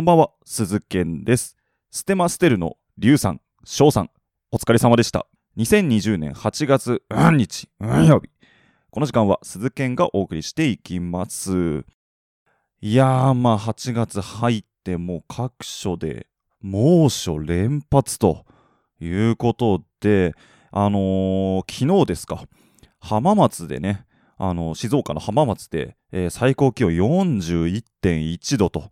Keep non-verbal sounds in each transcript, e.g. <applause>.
こんばんは、鈴健です。ステマステルのリュウさん、ショウさん、お疲れ様でした。2020年8月何日、何曜日。この時間は鈴健がお送りしていきます。いやー、まあ8月入ってもう各所で猛暑連発ということで、あのー昨日ですか、浜松でね、あの静岡の浜松で、えー最高気温41.1度と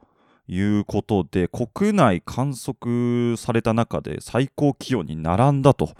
いうことで国内観測された中で最高気温に並んだと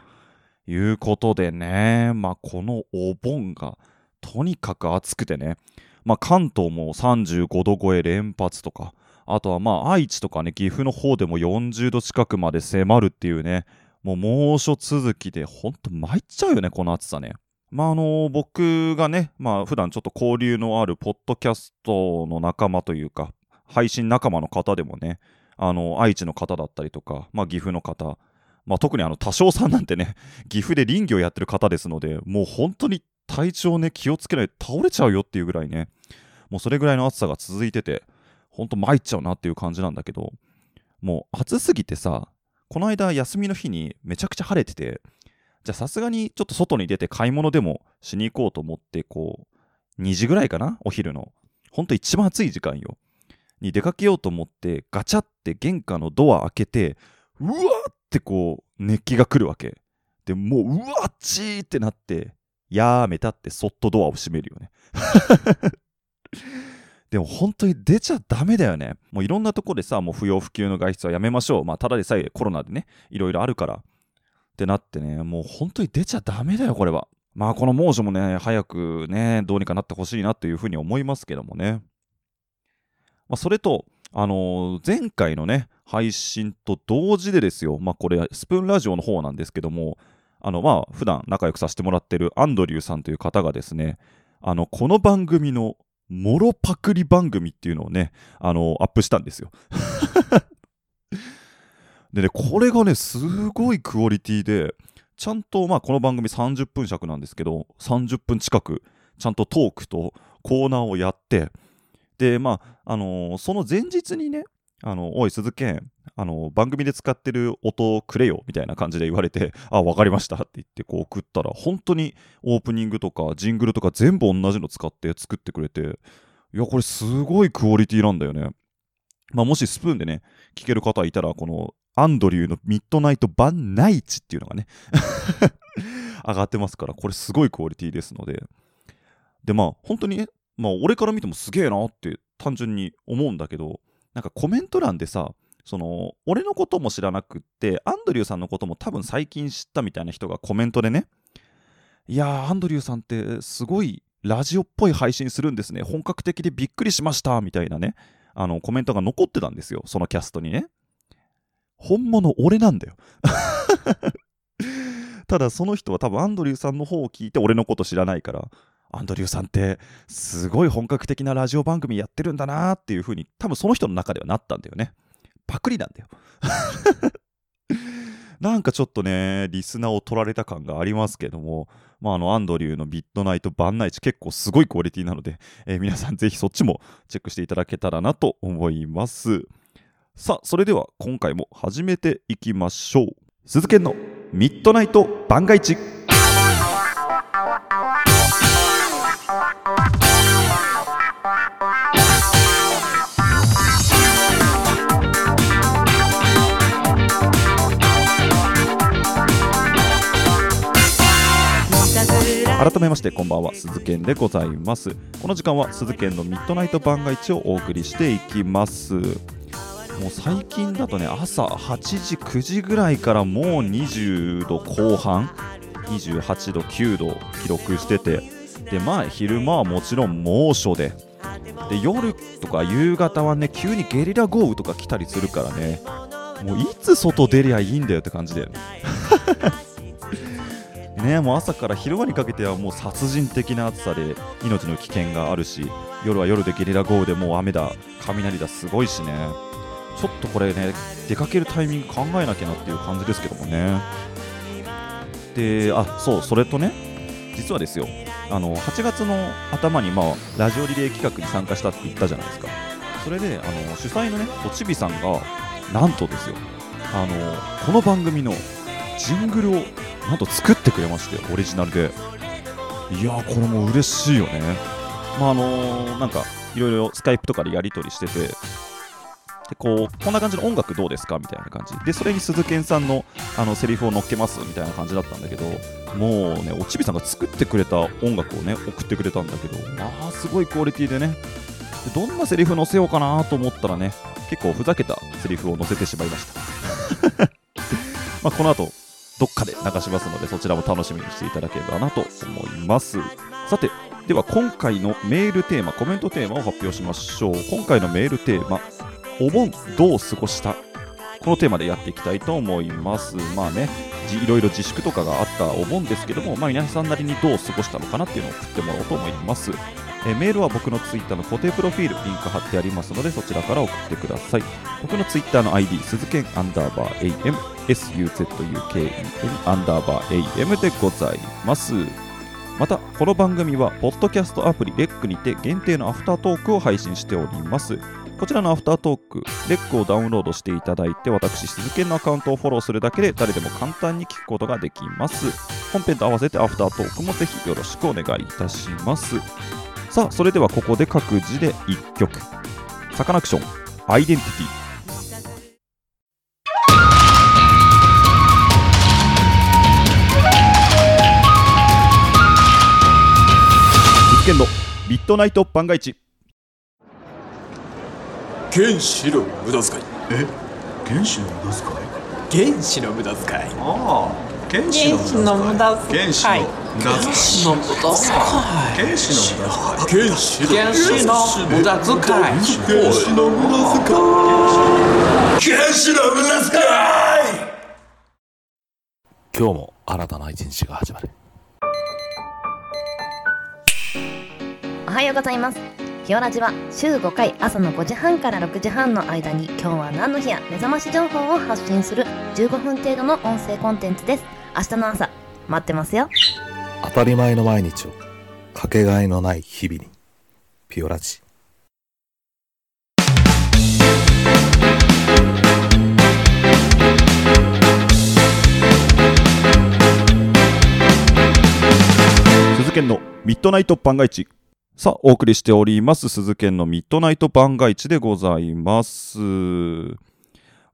いうことでね、まあ、このお盆がとにかく暑くてね、まあ、関東も35度超え連発とかあとはまあ愛知とかね岐阜の方でも40度近くまで迫るっていうね。もう猛暑続きでほんと参っちゃうよねこの暑さね。まああの僕がね、まあ普段ちょっと交流のあるポッドキャストの仲間というか、配信仲間の方でもね、あの愛知の方だったりとか、まあ、岐阜の方、まあ、特にあの多少さんなんてね、<laughs> 岐阜で林業やってる方ですので、もう本当に体調ね、気をつけないと倒れちゃうよっていうぐらいね、もうそれぐらいの暑さが続いてて、本当参っちゃうなっていう感じなんだけど、もう暑すぎてさ、この間休みの日にめちゃくちゃ晴れてて、じゃあさすがにちょっと外に出て買い物でもしに行こうと思って、こう、2時ぐらいかな、お昼の。ほんと一番暑い時間よ。に出かけようと思って、ガチャって玄関のドア開けて、うわーってこう、熱気が来るわけ。でもう、うわっちーってなって、やめたってそっとドアを閉めるよね。<laughs> でも本当に出ちゃダメだよね。もういろんなとこでさ、もう不要不急の外出はやめましょう。まあ、ただでさえコロナでね、いろいろあるから。ってなってね、もう本当に出ちゃダメだよ、これは。まあ、この猛暑もね、早くね、どうにかなってほしいなというふうに思いますけどもね。まあ、それと、あのー前回のね、配信と同時でですよ、まあ、これ、スプーンラジオの方なんですけども、あの、まあ、普段仲良くさせてもらってるアンドリューさんという方がですね、あの、この番組のもろパクリ番組っていうのをね、あのアップしたんですよ。<laughs> でね、これがね、すごいクオリティで、ちゃんと、まあ、この番組30分尺なんですけど、30分近く、ちゃんとトークとコーナーをやって、で、まあ、あのーその前日にね、あのおい、鈴健、あの番組で使ってる音くれよみたいな感じで言われて、<laughs> あ、わかりましたって言ってこう送ったら、本当にオープニングとかジングルとか全部同じの使って作ってくれて、いや、これすごいクオリティなんだよね。まあ、もしスプーンでね、聞ける方いたら、このアンドリューのミッドナイトバンナイチっていうのがね、<laughs> 上がってますから、これすごいクオリティですので。で、まあ、本当にね、まあ、俺から見てもすげえなって単純に思うんだけど、なんかコメント欄でさ、その俺のことも知らなくって、アンドリューさんのことも多分最近知ったみたいな人がコメントでね、いやー、アンドリューさんってすごいラジオっぽい配信するんですね、本格的でびっくりしましたみたいなね、あのコメントが残ってたんですよ、そのキャストにね。本物俺なんだよ。<laughs> ただその人は多分アンドリューさんの方を聞いて俺のこと知らないから、アンドリューさんってすごい本格的なラジオ番組やってるんだなっていう風に多分その人の中ではなったんだよね。パクリなんだよ。<laughs> なんかちょっとね、リスナーを取られた感がありますけども、まあ、あのアンドリューのビッドナイトバンナイチ結構すごいクオリティなので、えー皆さんぜひそっちもチェックしていただけたらなと思います。さあ、それでは今回も始めていきましょう。鈴研のミッドナイト番外地。改めましてこんばんは鈴研でございます。この時間は鈴研のミッドナイト番外地をお送りしていきます。もう最近だとね朝8時9時ぐらいからもう20度後半28度9度記録しててでまあ昼間はもちろん猛暑でで夜とか夕方はね急にゲリラ豪雨とか来たりするからねもういつ外出りゃいいんだよって感じだよねもう朝から昼間にかけてはもう殺人的な暑さで命の危険があるし夜は夜でゲリラ豪雨でもう雨だ雷だすごいしね。ちょっとこれね出かけるタイミング考えなきゃなっていう感じですけどもね。であそうそれとね実はですよあの8月の頭に、まあ、ラジオリレー企画に参加したって言ったじゃないですか。それであの主催のねおちびさんがなんとですよあのこの番組のジングルをなんと作ってくれましてオリジナルで。いやーこれも嬉しいよね。まああのなんかいろいろスカイプとかでやり取りしてて。でこうこんな感じの音楽どうですか？みたいな感じ。でそれに鈴研さんのあのセリフを乗っけます？みたいな感じだったんだけどもうねおちびさんが作ってくれた音楽をね送ってくれたんだけどまあすごいクオリティでね。でどんなセリフ載せようかなと思ったらね結構ふざけたセリフを載せてしまいました。<laughs> まあこの後どっかで流しますのでそちらも楽しみにしていただければなと思います。さてでは今回のメールテーマコメントテーマを発表しましょう。今回のメールテーマお盆どう過ごした？このテーマでやっていきたいと思います。まあねいろいろ自粛とかがあったお盆ですけども、まあ、皆さんなりにどう過ごしたのかなっていうのを送ってもらおうと思います。えーメールは僕のツイッターの固定プロフィールリンク貼ってありますのでそちらから送ってください僕のツイッターの ID 鈴剣アンダーバー AM SUZUKEN アンダーバー AM でございますまたこの番組はポッドキャストアプリレックにて限定のアフタートークを配信しておりますこちらのアフタートーク、レックをダウンロードしていただいて、私、鈴剣のアカウントをフォローするだけで誰でも簡単に聞くことができます。本編と合わせてアフタートークもぜひよろしくお願いいたします。さあ、それではここで各自で1曲。サカナクション、アイデンティティ。鈴剣のミッドナイト番外地。原子の無駄遣いえ？原子の無駄遣い？原子の無駄遣いああ原子の無駄遣い原子の無駄遣いの無駄遣原子の無駄遣い原子の無駄遣い原子の無駄遣い原子の無駄遣い今日も新たな一日が始まるおはようございます。ひよラジは週5回朝の5時半から6時半の間に今日は何の日や目覚まし情報を発信する15分程度の音声コンテンツです。明日の朝、待ってますよ。当たり前の毎日をかけがえのない日々にピオラジ鈴研のミッドナイト番外地。さあ、お送りしております、鈴研のミッドナイト番外地でございます。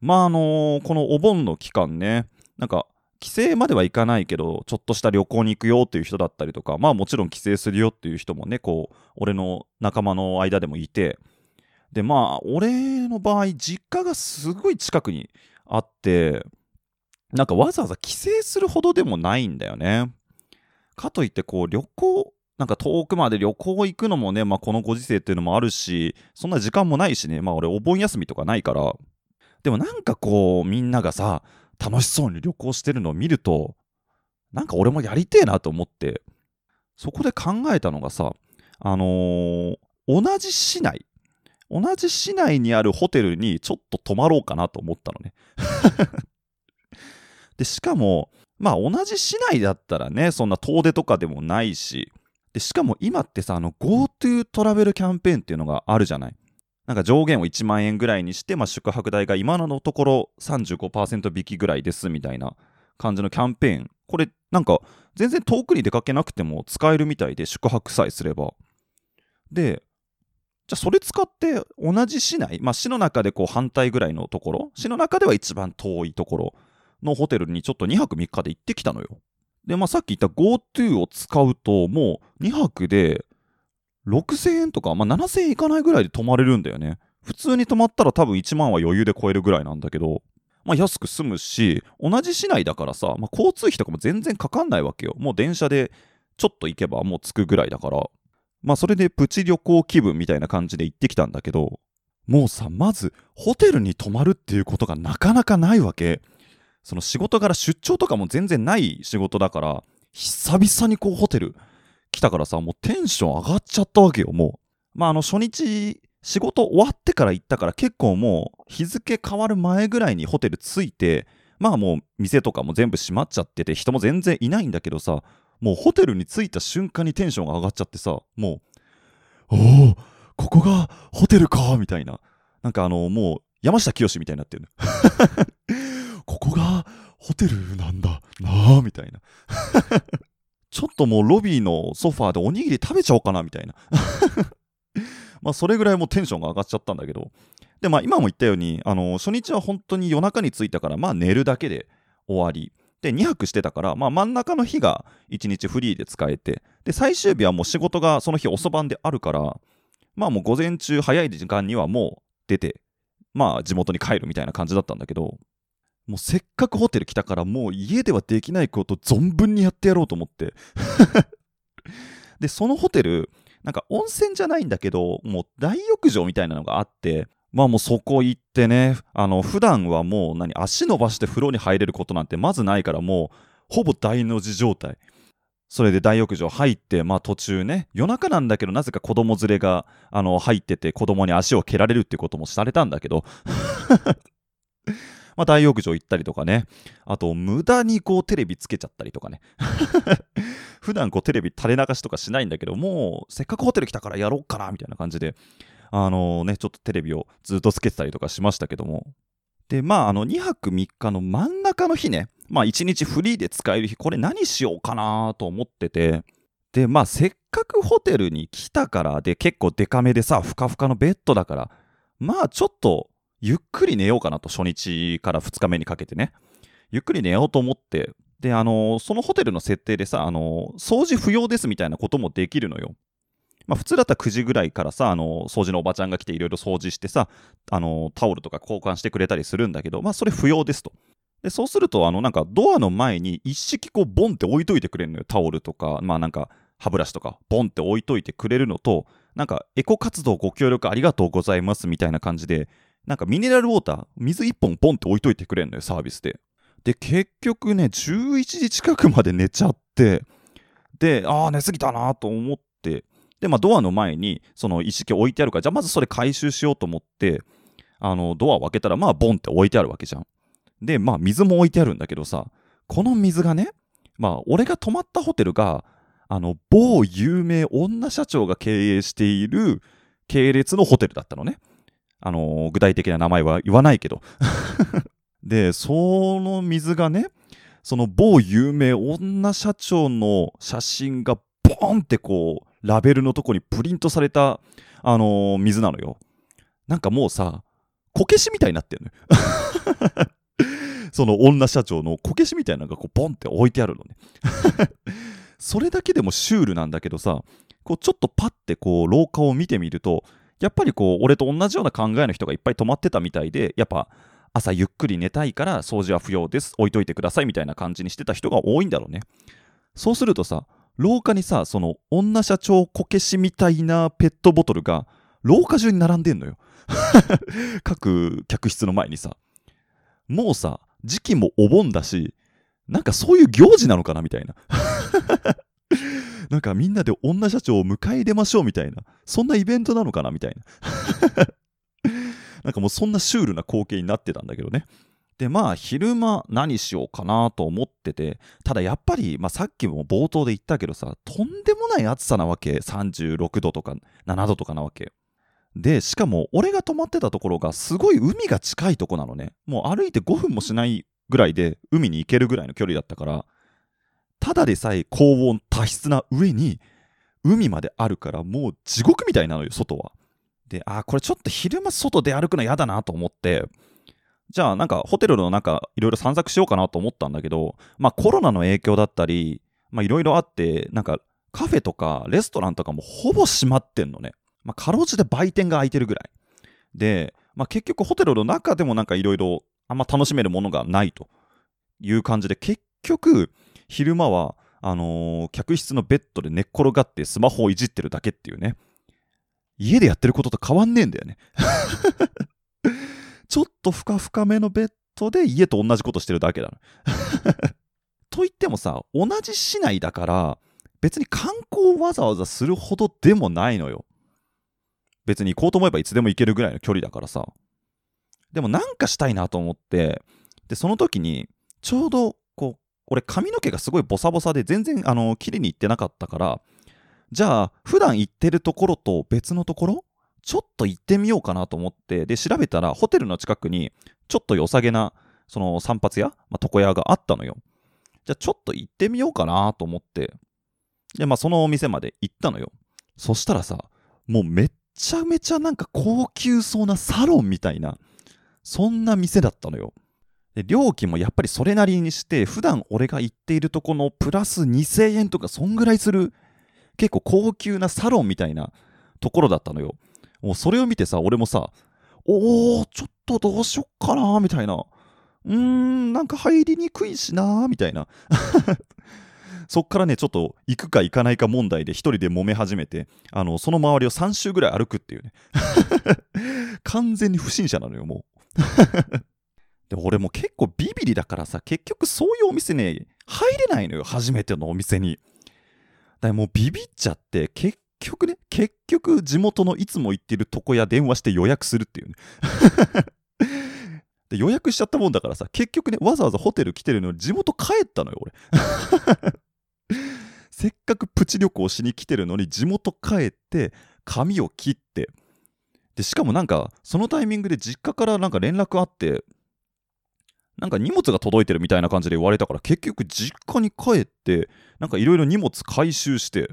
まあ、あのこのお盆の期間ね、なんか、帰省まではいかないけど、ちょっとした旅行に行くよっていう人だったりとか、まあもちろん帰省するよっていう人もね、こう、俺の仲間の間でもいて、で、まあ、俺の場合、実家がすごい近くにあって、なんかわざわざ帰省するほどでもないんだよね。かといってこう旅行なんか遠くまで旅行行くのもね、まあ、このご時世っていうのもあるしそんな時間もないしねまあ俺お盆休みとかないからでもなんかこうみんながさ楽しそうに旅行してるのを見るとなんか俺もやりてえなと思ってそこで考えたのがさあのー同じ市内同じ市内にあるホテルにちょっと泊まろうかなと思ったのね <laughs> でしかもまあ同じ市内だったらね、そんな遠出とかでもないし、でしかも今ってさ、あの GoTo トラベルキャンペーンっていうのがあるじゃない。なんか上限を1万円ぐらいにして、まあ、宿泊代が今のところ35%引きぐらいですみたいな感じのキャンペーン。これなんか全然遠くに出かけなくても使えるみたいで宿泊さえすれば。で、じゃあそれ使って同じ市内、まあ市の中でこう反対ぐらいのところ、市の中では一番遠いところのホテルにちょっと2泊3日で行ってきたのよ。で、まあさっき言った GoTo を使うと、もう2泊で6000円とか、まあ7000円いかないぐらいで泊まれるんだよね。普通に泊まったら多分1万は余裕で超えるぐらいなんだけど、まあ安く済むし、同じ市内だからさ、まあ交通費とかも全然かかんないわけよ。もう電車でちょっと行けばもう着くぐらいだから。まあそれでプチ旅行気分みたいな感じで行ってきたんだけど、もうさ、まずホテルに泊まるっていうことがなかなかないわけ。その仕事から出張とかも全然ない仕事だから、久々にこうホテル来たからさ、もうテンション上がっちゃったわけよ、もう。まああの初日、仕事終わってから行ったから結構もう日付変わる前ぐらいにホテル着いて、まあもう店とかも全部閉まっちゃってて人も全然いないんだけどさ、もうホテルに着いた瞬間にテンションが上がっちゃってさ、もう、おお、ここがホテルかみたいな。なんかあの、もう山下清みたいになってる <laughs> ここがホテルなんだなあみたいな。ちょっともうロビーのソファーでおにぎり食べちゃおうかなみたいな。<laughs> まあそれぐらいもうテンションが上がっちゃったんだけど。でまあ今も言ったように、あの初日は本当に夜中に着いたからまあ寝るだけで終わり。で2泊してたから、まあ、真ん中の日が1日フリーで使えてで最終日はもう仕事がその日遅番であるからまあもう午前中早い時間にはもう出てまあ地元に帰るみたいな感じだったんだけどもうせっかくホテル来たからもう家ではできないこと存分にやってやろうと思って <laughs> でそのホテルなんか温泉じゃないんだけどもう大浴場みたいなのがあってまあもうそこ行ってね、あの、普段はもう何、足伸ばして風呂に入れることなんてまずないからもう、ほぼ大の字状態。それで大浴場入って、まあ途中ね、夜中なんだけど、なぜか子供連れが、あの、入ってて子供に足を蹴られるっていうこともされたんだけど、まあ大浴場行ったりとかね、あと、無駄にこうテレビつけちゃったりとかね。<laughs> 普段こうテレビ垂れ流しとかしないんだけど、もうせっかくホテル来たからやろうかな、みたいな感じで、あのね、ちょっとテレビをずっとつけてたりとかしましたけども。で、まあ、あの、2泊3日の真ん中の日ね、まあ、1日フリーで使える日、これ何しようかなと思ってて、で、まあ、せっかくホテルに来たから、で、結構デカめでさ、ふかふかのベッドだから、まあ、ちょっと、ゆっくり寝ようかなと、初日から2日目にかけてね。ゆっくり寝ようと思って、で、あのそのホテルの設定でさ、あの掃除不要ですみたいなこともできるのよ。まあ、普通だったら9時ぐらいからさ、あの掃除のおばちゃんが来ていろいろ掃除してさ、あのタオルとか交換してくれたりするんだけど、まあ、それ不要ですと。でそうすると、あのなんかドアの前に一式こうボンって置いといてくれるのよ。タオルとか、まあなんか歯ブラシとか、ボンって置いといてくれるのと、なんかエコ活動ご協力ありがとうございますみたいな感じで、なんかミネラルウォーター、水1本ボンって置いといてくれるのよ、サービスで。で、結局ね、11時近くまで寝ちゃって、で、ああ、寝すぎたなと思って、で、まあ、ドアの前にその一式置いてあるから、じゃあまずそれ回収しようと思って、あの、ドアを開けたら、まあ、ボンって置いてあるわけじゃん。で、まあ、水も置いてあるんだけどさ、この水がね、まあ、俺が泊まったホテルが、あの、某有名女社長が経営している系列のホテルだったのね。あのー、具体的な名前は言わないけど。<laughs> で、その水がね、その某有名女社長の写真がボンってこう、ラベルのとこにプリントされた、あのー、水なのよ。なんかもうさ、こけしみたいになってるのよ。<laughs> その女社長のこけしみたいなのがこうボンって置いてあるのね。<laughs> それだけでもシュールなんだけどさ、こうちょっとパッてこう廊下を見てみると、やっぱりこう俺と同じような考えの人がいっぱい泊まってたみたいで、やっぱ朝ゆっくり寝たいから掃除は不要です、置いといてくださいみたいな感じにしてた人が多いんだろうね。そうするとさ、廊下にさ、その女社長こけしみたいなペットボトルが廊下中に並んでんのよ。<laughs> 各客室の前にさ。もうさ、時期もお盆だし、なんかそういう行事なのかなみたいな。なんかみんなで女社長を迎え入れましょうみたいな。そんなイベントなのかなみたいな。<laughs> なんかもうそんなシュールな光景になってたんだけどね。でまあ昼間何しようかなと思っててただやっぱり、まあ、さっきも冒頭で言ったけどさとんでもない暑さなわけ36度とか7度とかなわけでしかも俺が泊まってたところがすごい海が近いとこなのねもう歩いて5分もしないぐらいで海に行けるぐらいの距離だったからただでさえ高温多湿な上に海まであるからもう地獄みたいなのよ外はであこれちょっと昼間外で歩くの嫌だなと思ってじゃあなんかホテルの中いろいろ散策しようかなと思ったんだけど、まあコロナの影響だったり、まあいろいろあって、なんかカフェとかレストランとかもほぼ閉まってんのね。まあかろうじて売店が開いてるぐらい。で、まあ結局ホテルの中でもなんかいろいろあんま楽しめるものがないという感じで、結局昼間はあのー、客室のベッドで寝っ転がってスマホをいじってるだけっていうね。家でやってることと変わんねえんだよね。<laughs> ちょっとふかふかめのベッドで家と同じことしてるだけだ <laughs> と言ってもさ、同じ市内だから、別に観光をわざわざするほどでもないのよ。別に行こうと思えばいつでも行けるぐらいの距離だからさ。でもなんかしたいなと思って、で、その時に、ちょうど、俺髪の毛がすごいボサボサで全然、あの、綺麗に行ってなかったから、じゃあ、普段行ってるところと別のところちょっと行ってみようかなと思って、で、調べたら、ホテルの近くに、ちょっと良さげな、その散髪屋、まあ、床屋があったのよ。じゃあ、ちょっと行ってみようかなと思って、で、まあ、そのお店まで行ったのよ。そしたらさ、もうめっちゃめちゃなんか高級そうなサロンみたいな、そんな店だったのよ。で料金もやっぱりそれなりにして、普段俺が行っているとこのプラス2000円とかそんぐらいする、結構高級なサロンみたいなところだったのよ。もうそれを見てさ、俺もさ、おー、ちょっとどうしよっかなー、みたいな。うーん、なんか入りにくいしなー、みたいな。<laughs> そっからね、ちょっと行くか行かないか問題で一人で揉め始めて、あの、その周りを3周ぐらい歩くっていうね。<laughs> 完全に不審者なのよ、もう。で、俺も結構ビビリだからさ、結局そういうお店ね、入れないのよ、初めてのお店に。だからもうビビっちゃって、結局ね、結局地元のいつも行ってる床屋電話して予約するっていうね。<laughs> で予約しちゃったもんだからさ、結局ね、わざわざホテル来てるのに地元帰ったのよ、俺。<laughs> せっかくプチ旅行しに来てるのに地元帰って、髪を切って、で、しかもなんか、そのタイミングで実家からなんか連絡あって、なんか荷物が届いてるみたいな感じで言われたから、結局実家に帰って、なんかいろいろ荷物回収して、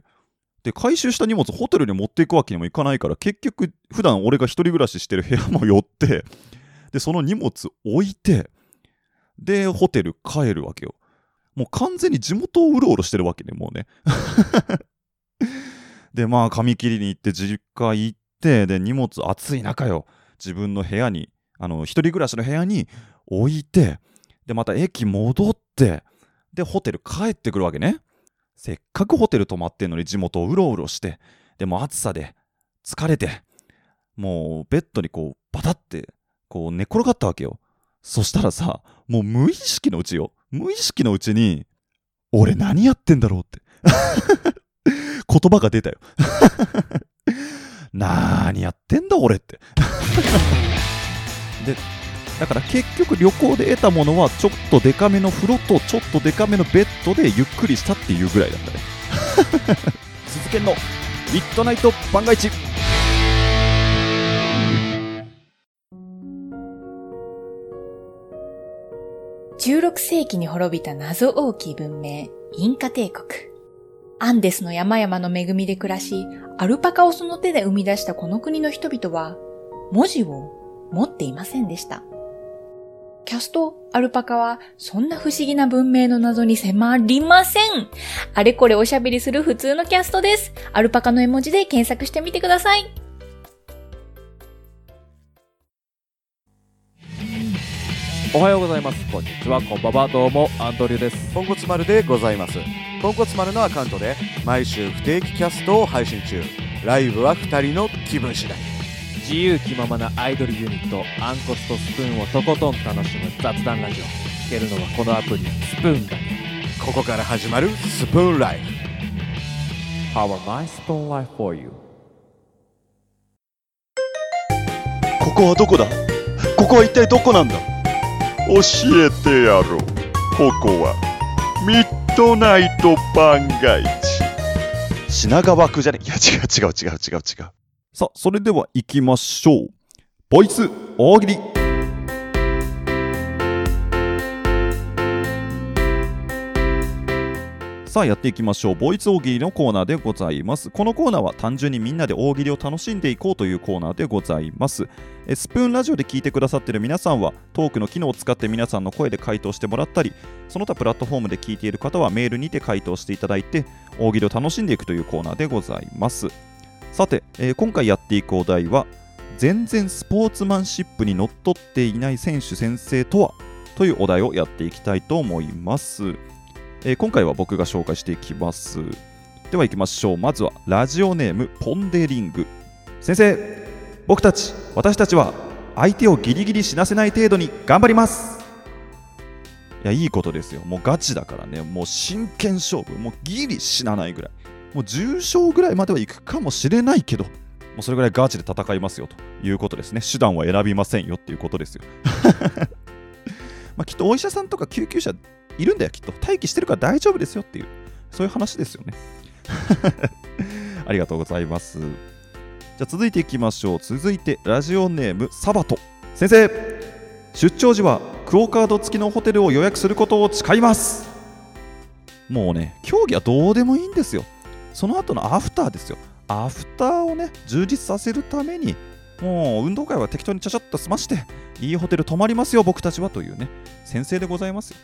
で、回収した荷物ホテルに持っていくわけにもいかないから、結局、普段俺が一人暮らししてる部屋も寄って、で、その荷物置いて、で、ホテル帰るわけよ。もう完全に地元をうろうろしてるわけね、もうね。<laughs> で、まあ、髪切りに行って、実家行って、で、荷物暑い中よ、自分の部屋に、あの、一人暮らしの部屋に置いて、で、また駅戻って、で、ホテル帰ってくるわけね。せっかくホテル泊まってんのに地元をうろうろして、でも暑さで疲れて、もうベッドにこうバタってこう寝転がったわけよ。そしたらさ、もう無意識のうちよ。無意識のうちに、俺何やってんだろうって。<laughs> 言葉が出たよ。なーにやってんだ俺って。<laughs> で、だから結局旅行で得たものはちょっとデカめの風呂とちょっとデカめのベッドでゆっくりしたっていうぐらいだったね。<laughs> 鈴研のミッドナイト番外地16世紀に滅びた謎多き文明、インカ帝国。アンデスの山々の恵みで暮らし、アルパカをその手で生み出したこの国の人々は、文字を持っていませんでした。キャスト、アルパカは、そんな不思議な文明の謎に迫りませんあれこれおしゃべりする普通のキャストです。アルパカの絵文字で検索してみてください。おはようございます。こんにちは。こんばんは。どうも、アンドリューです。ポンコツ丸でございます。ポンコツ丸のアカウントで毎週不定期キャストを配信中。ライブは2人の気分次第。自由気ままなアイドルユニット、アンコスとスプーンをとことん楽しむ雑談ラジオ。聞けるのはこのアプリ、スプーンだけ。ここから始まるスプーンライフ。Have a nice spoon life for you? ここはどこだ？ここは一体どこなんだ？教えてやろうここはミッドナイト番外地品川区じゃね？いや違う違う違う違う違うさあ、それでは行きましょう。ボイス大喜利。さあやっていきましょう。ボイス大喜利のコーナーでございます。このコーナーは単純にみんなで大喜利を楽しんでいこうというコーナーでございます。えスプーンラジオで聞いてくださっている皆さんはトークの機能を使って皆さんの声で回答してもらったり、その他プラットフォームで聞いている方はメールにて回答していただいて大喜利を楽しんでいくというコーナーでございます。さて、えー今回やっていくお題は全然スポーツマンシップにのっとっていない選手先生とはというお題をやっていきたいと思います、えー今回は僕が紹介していきます。では行きましょう。まずはラジオネームポンデリング。先生僕たち私たちは相手をギリギリ死なせない程度に頑張ります。いやいいことですよ。もうガチだからね。もう真剣勝負。もうギリ死なないぐらい。もう重傷ぐらいまではいくかもしれないけど、もうそれぐらいガチで戦いますよということですね。手段は選びませんよっていうことですよ。<laughs> まあきっとお医者さんとか救急車いるんだよ、きっと。待機してるから大丈夫ですよっていう、そういう話ですよね。<laughs> ありがとうございます。じゃあ続いていきましょう続いてラジオネームサバト先生出張時はクオカード付きのホテルを予約することを誓いますもうね競技はどうでもいいんですよその後のアフターですよ。アフターをね充実させるためにもう運動会は適当にちゃちゃっと済ましていいホテル泊まりますよ僕たちはというね先生でございます <laughs>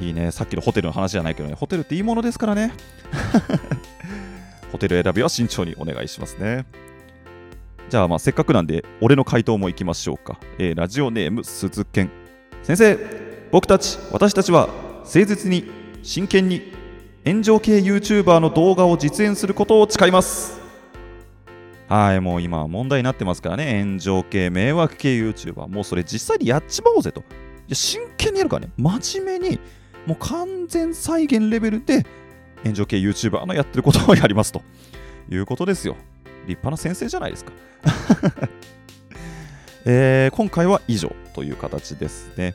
いいね。さっきのホテルの話じゃないけどねホテルっていいものですからね。<laughs> ホテル選びは慎重にお願いしますね。じゃあまあせっかくなんで俺の回答もいきましょうか、えーラジオネーム鈴賢。先生僕たち私たちは誠実に真剣に炎上系 YouTuber の動画を実演することを誓います。はいもう今問題になってますからね。炎上系迷惑系 YouTuber もうそれ実際にやっちまおうぜと。いや真剣にやるからね。真面目にもう完全再現レベルで炎上系 YouTuber のやってることをやりますと。いうことですよ。立派な先生じゃないですか。<laughs> えー今回は以上という形ですね。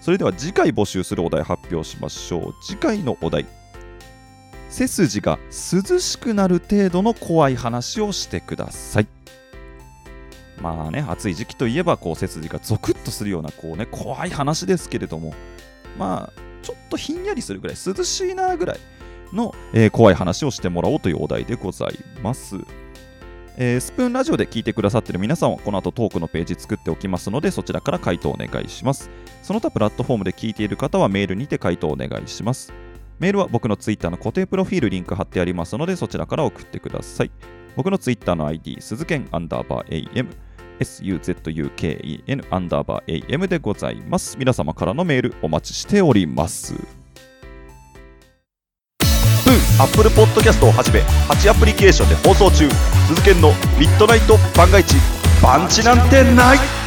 それでは次回募集するお題発表しましょう。次回のお題。背筋が涼しくなる程度の怖い話をしてください。まあね暑い時期といえばこう背筋がゾクッとするようなこうね怖い話ですけれどもまあちょっとひんやりするぐらい涼しいなぐらいの、えー怖い話をしてもらおうというお題でございます。えースプーンラジオで聞いてくださってる皆さんはこの後トークのページ作っておきますのでそちらから回答お願いします。その他プラットフォームで聞いている方はメールにて回答お願いします。メールは僕のツイッターの固定プロフィールリンク貼ってありますのでそちらから送ってください。僕のツイッターの ID 鈴剣アンダーバー AM suzuken アンダーバー AM でございます。皆様からのメールお待ちしております。アップルポッドキャストをはじめ8アプリケーションで放送中。鈴研のミッドナイト番外地パンチなんてない。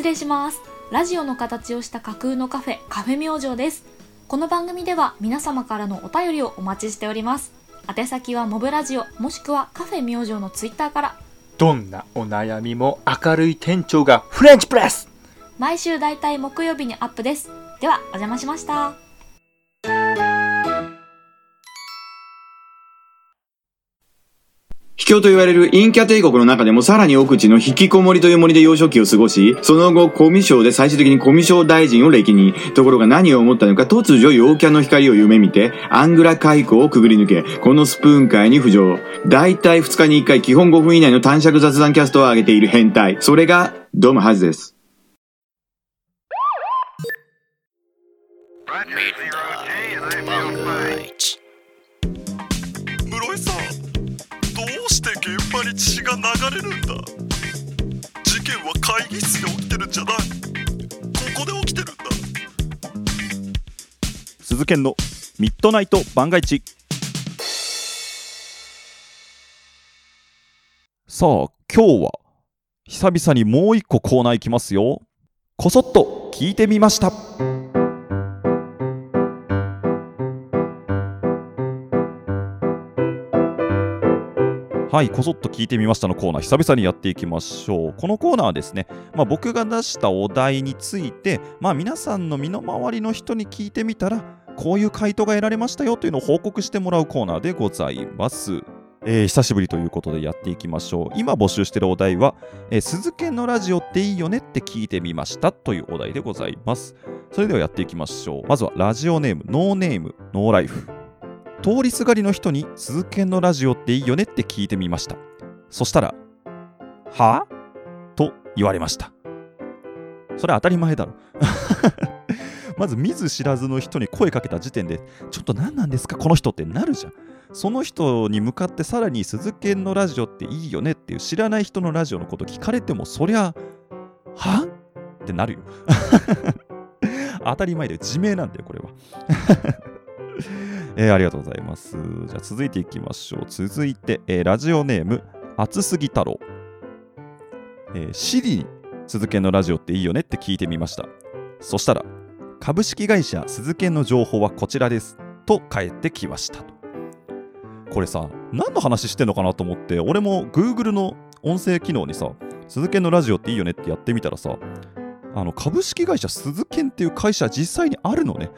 失礼します。ラジオの形をした架空のカフェ、カフェ明星です。この番組では皆様からのお便りをお待ちしております。宛先はモブラジオ、もしくはカフェ明星のツイッターから、どんなお悩みも明るい店長がフレンチプレス毎週だいたい木曜日にアップです。では、お邪魔しました。秘境と言われるインキャ帝国の中でもさらに奥地の引きこもりという森で幼少期を過ごし、その後、コミュ障で最終的にコミュ障大臣を歴に、ところが何を思ったのか突如陽キャの光を夢見て、アングラ海溝をくぐり抜け、このスプーン界に浮上。だいたい2日に1回基本5分以内の短尺雑談キャストを上げている変態。それが、ドムハズです。血が流れるんだ。事件は会議室で起きてるんじゃない。ここで起きてるんだ。鈴研のミッドナイト番外地。さあ今日は久々にもう一個コーナーいきますよ。こそっと聞いてみました。はい、こそっと聞いてみましたのコーナー、久々にやっていきましょう。このコーナーはですね、まあ、僕が出したお題について、まあ、皆さんの身の回りの人に聞いてみたら、こういう回答が得られましたよというのを報告してもらうコーナーでございます。えー久しぶりということでやっていきましょう。今募集しているお題は、えー鈴研のラジオっていいよねって聞いてみましたというお題でございます。それではやっていきましょう。まずはラジオネーム、ノーネーム、ノーライフ。通りすがりの人に鈴研のラジオっていいよねって聞いてみました。そしたら、は？と言われました。それ当たり前だろ。<laughs> まず見ず知らずの人に声かけた時点で、ちょっと何なんですかこの人ってなるじゃん。その人に向かってさらに鈴研のラジオっていいよねっていう知らない人のラジオのこと聞かれても、そりゃ、は？ってなるよ。<laughs> 当たり前で自明なんだよ、これは。えーありがとうございます。じゃあ続いていきましょう。続いて、えーラジオネーム、厚すぎ太郎。えーシリに鈴研のラジオっていいよねって聞いてみました。そしたら、株式会社鈴研の情報はこちらです。と返ってきましたと。これさ、何の話してんのかなと思って、俺も Google の音声機能にさ、鈴研のラジオっていいよねってやってみたらさ、あの株式会社鈴研っていう会社実際にあるのね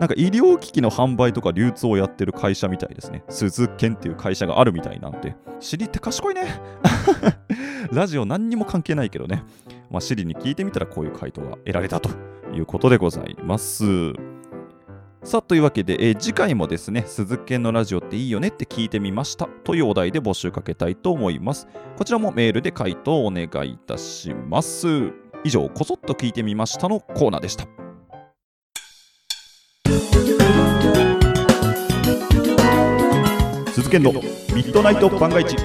なんか医療機器の販売とか流通をやってる会社みたいですね。鈴研っていう会社があるみたいなので、シリって賢いね。<laughs> ラジオ何にも関係ないけどね。まあ、シリに聞いてみたらこういう回答が得られたということでございます。さあ、というわけで、えー次回もですね、鈴研のラジオっていいよねって聞いてみましたというお題で募集かけたいと思います。こちらもメールで回答をお願いいたします。以上、こそっと聞いてみましたのコーナーでした。鈴研の。ミッドナイト番外地。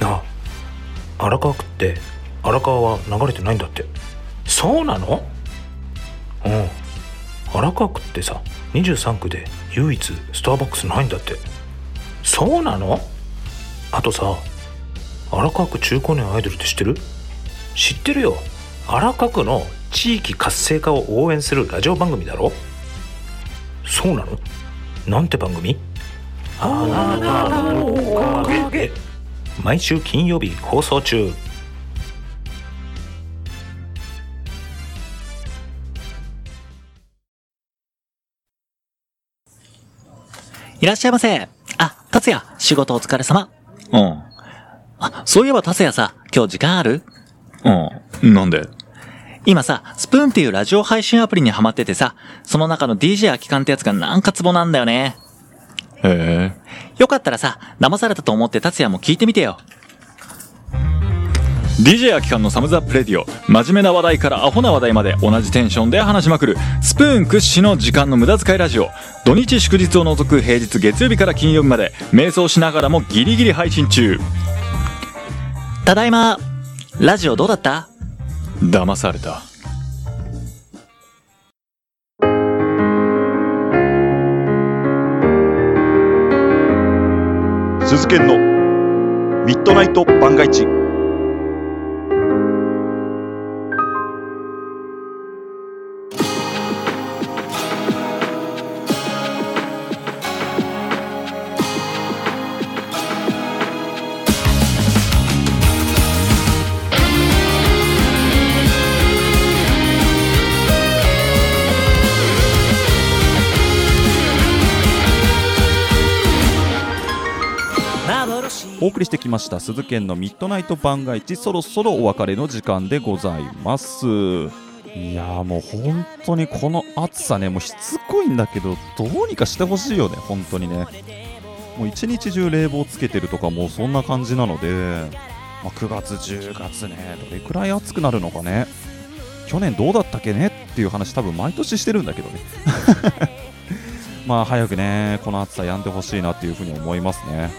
なあ。荒川区って荒川は流れてないんだって。そうなの？うん。荒川区ってさ23区で唯一スターバックスないんだって。そうなの？あとさ荒川区中高年アイドルって知ってる？知ってるよ。荒川区の地域活性化を応援するラジオ番組だろ？そうなの？なんて番組？あなたのおかげ。で毎週金曜日放送中。いらっしゃいませ。あ、達也、仕事お疲れ様。うん。あ、そういえば達也さ、今日時間ある？うん。なんで？今さ、スプーンっていうラジオ配信アプリにハマっててさ、その中の DJ 空き缶ってやつがなんかツボなんだよね。へえ。よかったらさ、騙されたと思って達也も聞いてみてよ。DJ 空き缶のサムズアップレディオ真面目な話題からアホな話題まで同じテンションで話しまくるスプーン屈指の時間の無駄遣いラジオ土日祝日を除く平日月曜日から金曜日まで瞑想しながらもギリギリ配信中ただいま。ラジオどうだった？騙された。鈴研のミッドナイト番外地りしてきました鈴研のミッドナイト番外地そろそろお別れの時間でございます。いやもう本当にこの暑さねもうしつこいんだけどどうにかしてほしいよね本当にね。もう一日中冷房つけてるとかもうそんな感じなので、まあ、9月10月ねどれくらい暑くなるのかね。去年どうだったっけねっていう話多分毎年してるんだけどね。<laughs> まあ早くねこの暑さやんでほしいなっていうふうに思いますね。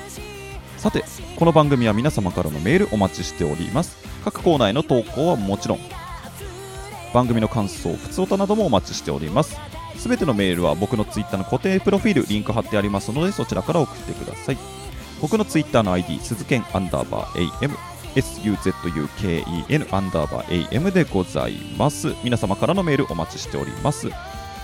さてこの番組は皆様からのメールお待ちしております。各コーナーへの投稿はもちろん番組の感想ふつおたなどもお待ちしております。すべてのメールは僕のツイッターの固定プロフィールリンク貼ってありますのでそちらから送ってください。僕のツイッターの ID 鈴剣アンダーバー AM SUZUKEN アンダーバー AM でございます。皆様からのメールお待ちしております。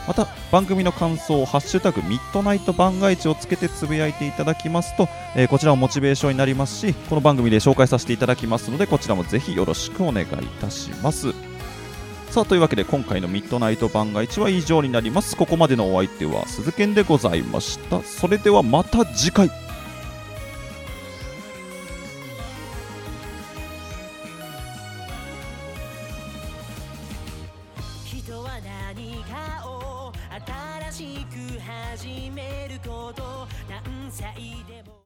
また番組の感想を「ハッシュタグミッドナイト番外地」をつけてつぶやいていただきますと、えーこちらもモチベーションになりますしこの番組で紹介させていただきますのでこちらもぜひよろしくお願いいたします。さあというわけで今回のミッドナイト番外地は以上になります。ここまでのお相手は鈴研でございました。それではまた次回。